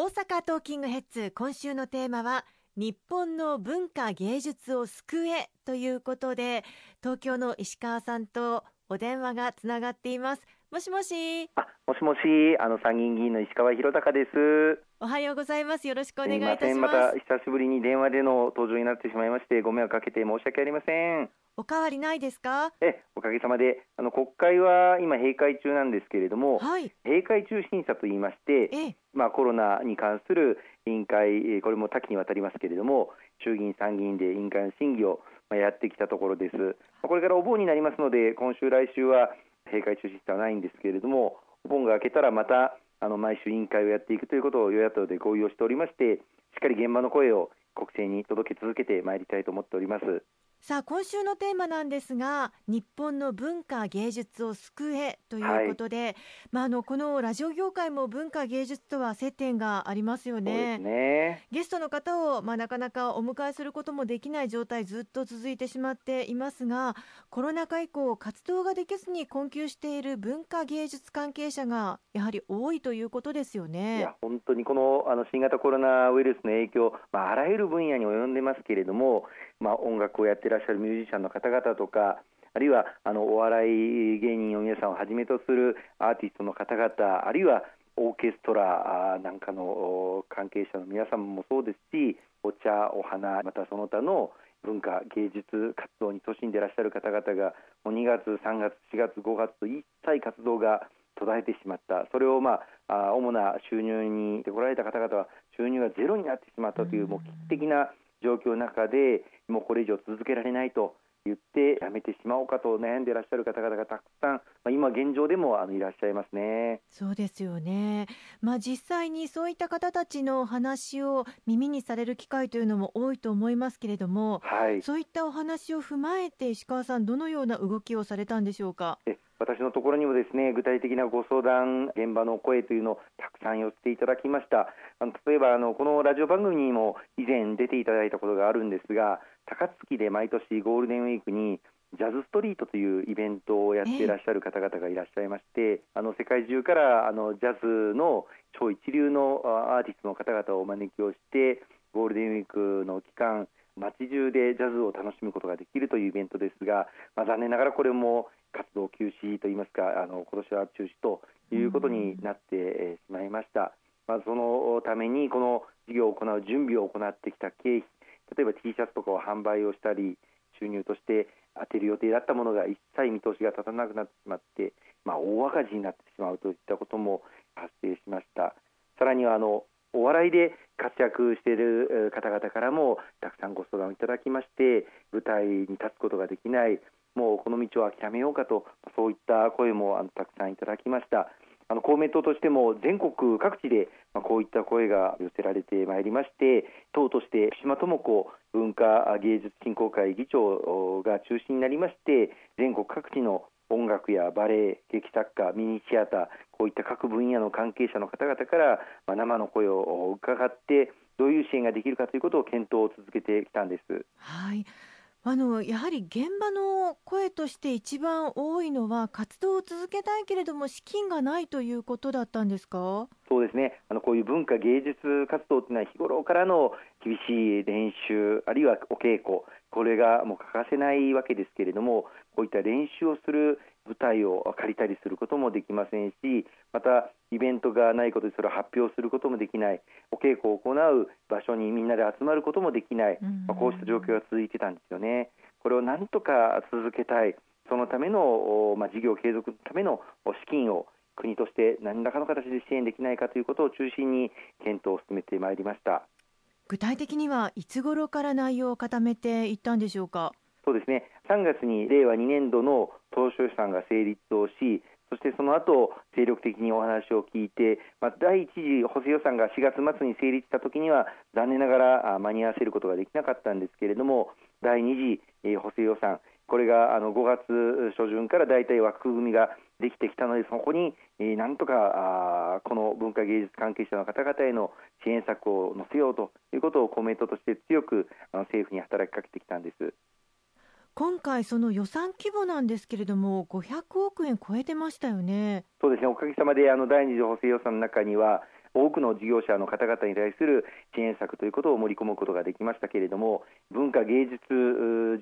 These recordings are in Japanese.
大阪トーキングヘッズ今週のテーマは日本の文化芸術を救えということで東京の石川さんとお電話がつながっています。もしもし。あもしもし。あの参議院議員の石川博隆です。おはようございます。よろしくお願いいたします。また久しぶりに電話での登場になってしまいましてご迷惑かけて申し訳ありませんおかわりないですか？えおかげさまであの国会は今閉会中なんですけれども、はい、閉会中審査といいましてえまあコロナに関する委員会これも多岐にわたりますけれども衆議院参議院で委員会の審議をやってきたところです。これからお盆になりますので今週来週は閉会中審査はないんですけれどもお盆が明けたらまたあの毎週委員会をやっていくということを与野党で合意をしておりましてしっかり現場の声を国政に届け続けてまいりたいと思っておりますさあ今週のテーマなんですが日本の文化芸術を救えということで、はい、まあ、あのこのラジオ業界も文化芸術とは接点がありますよね。ねゲストの方を、まあ、なかなかお迎えすることもできない状態ずっと続いてしまっていますがコロナ禍以降活動ができずに困窮している文化芸術関係者がやはり多いということですよね。いや本当にこのあの新型コロナウイルスの影響、まあ、あらゆる分野に及んでますけれども、まあ、音楽をやってらっしゃるミュージシャンの方々とかあるいはあのお笑い芸人の皆さんをはじめとするアーティストの方々あるいはオーケストラなんかの関係者の皆様もそうですしお茶、お花またその他の文化芸術活動に勤しんでいらっしゃる方々がもう2月、3月、4月、5月と一切活動が途絶えてしまった。それを、まあ、主な収入に来られた方々は収入がゼロになってしまったというもう危機的な状況の中でもうこれ以上続けられないと言ってやめてしまおうかと悩んでいらっしゃる方々がたくさん、まあ、今現状でもあのいらっしゃいますね。そうですよね。まあ実際にそういった方たちの話を耳にされる機会というのも多いと思いますけれども、はい、そういったお話を踏まえて石川さんどのような動きをされたんでしょうか？え私のところにもですね具体的なご相談、現場の声というのをたくさん寄せていただきました。あの例えばあのこのラジオ番組にも以前出ていただいたことがあるんですが、高槻で毎年ゴールデンウィークにジャズストリートというイベントをやっていらっしゃる方々がいらっしゃいまして、あの世界中からあのジャズの超一流のアーティストの方々をお招きをしてゴールデンウィークの期間街中でジャズを楽しむことができるというイベントですが、まあ、残念ながらこれも活動休止といいますかあの今年は中止ということになってしまいました、まあ、そのためにこの事業を行う準備を行ってきた経費例えば T シャツとかを販売をしたり収入として当てる予定だったものが一切見通しが立たなくなってしまって、まあ、大赤字になってしまうといったことも発生しました。さらにはあのお笑いで活躍している方々からもたくさんご相談をいただきまして舞台に立つことができないもうこの道を諦めようかとそういった声もあのたくさんいただきましたあの公明党としても全国各地でまあ、こういった声が寄せられてまいりまして党として福島智子文化芸術振興会議長が中心になりまして全国各地の音楽やバレエ、劇作家、ミニシアターこういった各分野の関係者の方々から、まあ、生の声を伺ってどういう支援ができるかということを検討を続けてきたんです。はいあのやはり現場の声として一番多いのは活動を続けたいけれども資金がないということだったんですか？そうですね。あのこういう文化芸術活動というのは日頃からの厳しい練習あるいはお稽古これがもう欠かせないわけですけれどもこういった練習をする舞台を借りたりすることもできませんしまたイベントがないことでそれを発表することもできない。お稽古を行う場所にみんなで集まることもできない、まあ、こうした状況が続いてたんですよね。これをなんとか続けたい。そのための、まあ、事業継続のための資金を国として何らかの形で支援できないかということを中心に検討を進めてまいりました。具体的にはいつ頃から内容を固めていったんでしょうか？そうですね。3月に令和2年度の当初予算が成立をしそしてその後精力的にお話を聞いて、まあ、第一次補正予算が4月末に成立したときには残念ながら間に合わせることができなかったんですけれども第2次補正予算これがあの5月初旬から大体枠組みができてきたのでそこになんとかこの文化芸術関係者の方々への支援策を載せようということをコメントとして強く政府に働きかけてきたんです。今回、その予算規模なんですけれども、500億円超えてましたよね。そうですね、おかげさまであの第二次補正予算の中には、多くの事業者の方々に対する支援策ということを盛り込むことができましたけれども文化芸術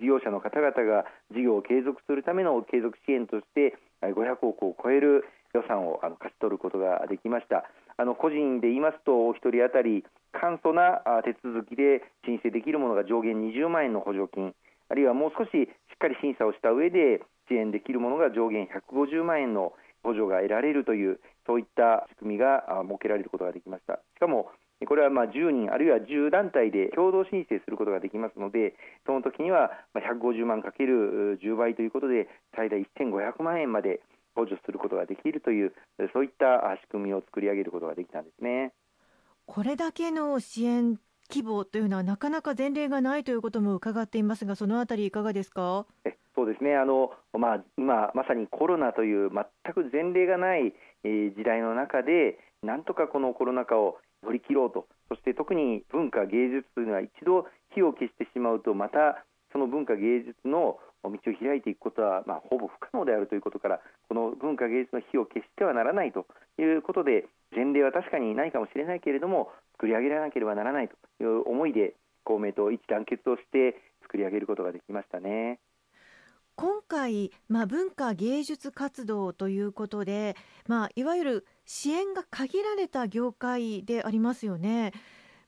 事業者の方々が事業を継続するための継続支援として500億を超える予算をあの勝ち取ることができました。あの個人で言いますとお一人当たり簡素な手続きで申請できるものが上限20万円の補助金。あるいはもう少ししっかり審査をした上で支援できるものが上限150万円の補助が得られるというそういった仕組みが設けられることができましたしかもこれはまあ10人あるいは10団体で共同申請することができますのでその時には150万かける10倍ということで最大1500万円まで補助することができるというそういった仕組みを作り上げることができたんですね。これだけの支援規模というのはなかなか前例がないということも伺っていますがそのあたりいかがですか？そうですね。あの、まあ、今まさにコロナという全く前例がない、えー、時代の中でなんとかこのコロナ禍を乗り切ろうと。そして特に文化芸術というのは一度火を消してしまうとまたその文化芸術の道を開いていくことは、まあ、ほぼ不可能であるということからこの文化芸術の火を消してはならないということで前例は確かにないかもしれないけれども作り上げられなければならないという思いで公明党一致団結をして作り上げることができましたね。今回、まあ、文化芸術活動ということで、まあ、いわゆる支援が限られた業界でありますよね。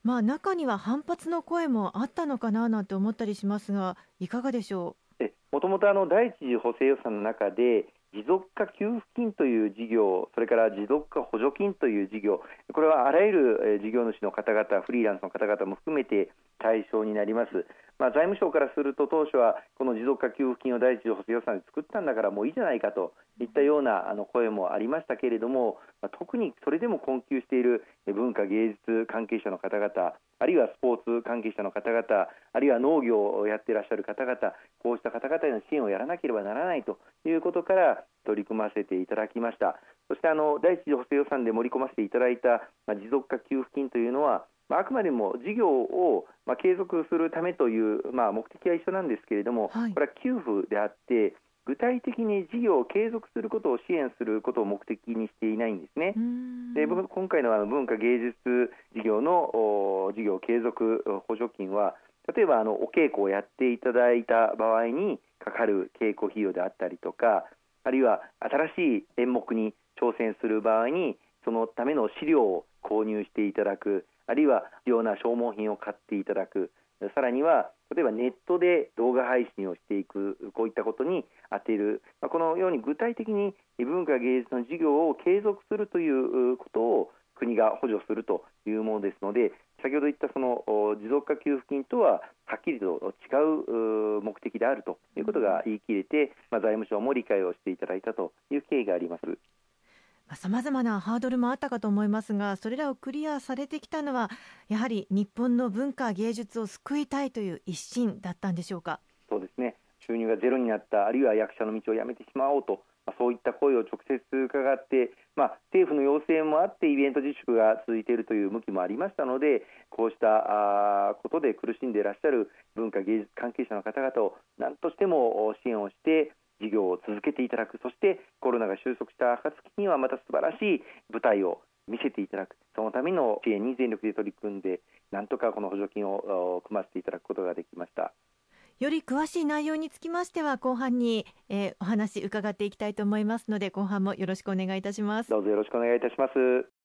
まあ、中には反発の声もあったのかななんて思ったりしますが、いかがでしょう？もともと第一次補正予算の中で、持続化給付金という事業、それから持続化補助金という事業、これはあらゆる事業主の方々、フリーランスの方々も含めて対象になります。まあ、財務省からすると当初はこの持続化給付金を第一次補正予算で作ったんだからもういいじゃないかといったようなあの声もありましたけれども、まあ、特にそれでも困窮している文化芸術関係者の方々あるいはスポーツ関係者の方々あるいは農業をやっていらっしゃる方々こうした方々への支援をやらなければならないということから取り組ませていただきました。そしてあの第一次補正予算で盛り込ませていただいた、まあ、持続化給付金というのはあ、あくまでも事業を、まあ、継続するためという、まあ、目的は一緒なんですけれども、はい、これは給付であって具体的に事業を継続することを支援することを目的にしていないんですね。で今回のあの文化芸術事業の事業継続補助金は例えばあのお稽古をやっていただいた場合にかかる稽古費用であったりとかあるいは新しい演目に挑戦する場合にそのための資料を購入していただくあるいは必要な消耗品を買っていただくさらには例えばネットで動画配信をしていくこういったことに充てる、まこのように具体的に文化芸術の事業を継続するということを国が補助するというものですので先ほど言ったその持続化給付金とははっきりと違う目的であるということが言い切れて、まあ、財務省も理解をしていただいたという経緯があります。さまざまなハードルもあったかと思いますがそれらをクリアされてきたのはやはり日本の文化芸術を救いたいという一心だったんでしょうか？そうですね。収入がゼロになったあるいは役者の道を辞めてしまおうとまそういった声を直接伺って、まあ、政府の要請もあってイベント自粛が続いているという向きもありましたのでこうしたあことで苦しんでいらっしゃる文化芸術関係者の方々を何としても支援をして事業を続けていただく。そしてコロナが収束した暁にはまた素晴らしい舞台を見せていただく。そのための支援に全力で取り組んでなんとかこの補助金を組ませていただくことができました。より詳しい内容につきましては後半に、えー、お話伺っていきたいと思いますので後半もよろしくお願いいたします。どうぞよろしくお願いいたします